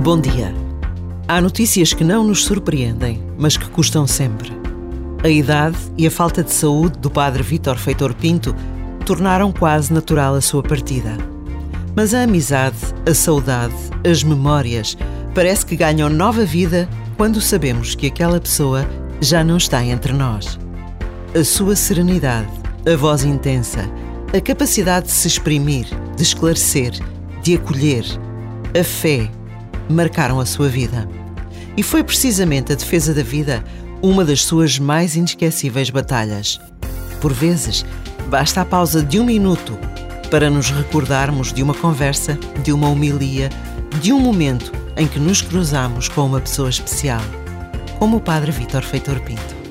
Bom dia. Há notícias que não nos surpreendem, mas que custam sempre. A idade e a falta de saúde do padre Vítor Feitor Pinto tornaram quase natural a sua partida. Mas a amizade, a saudade, as memórias parece que ganham nova vida quando sabemos que aquela pessoa já não está entre nós. A sua serenidade, a voz intensa, a capacidade de se exprimir, de esclarecer, de acolher, a fé, marcaram a sua vida. E foi precisamente a defesa da vida uma das suas mais inesquecíveis batalhas. Por vezes, basta a pausa de um minuto para nos recordarmos de uma conversa, de uma homilia, de um momento em que nos cruzamos com uma pessoa especial, como o Padre Vítor Feitor Pinto.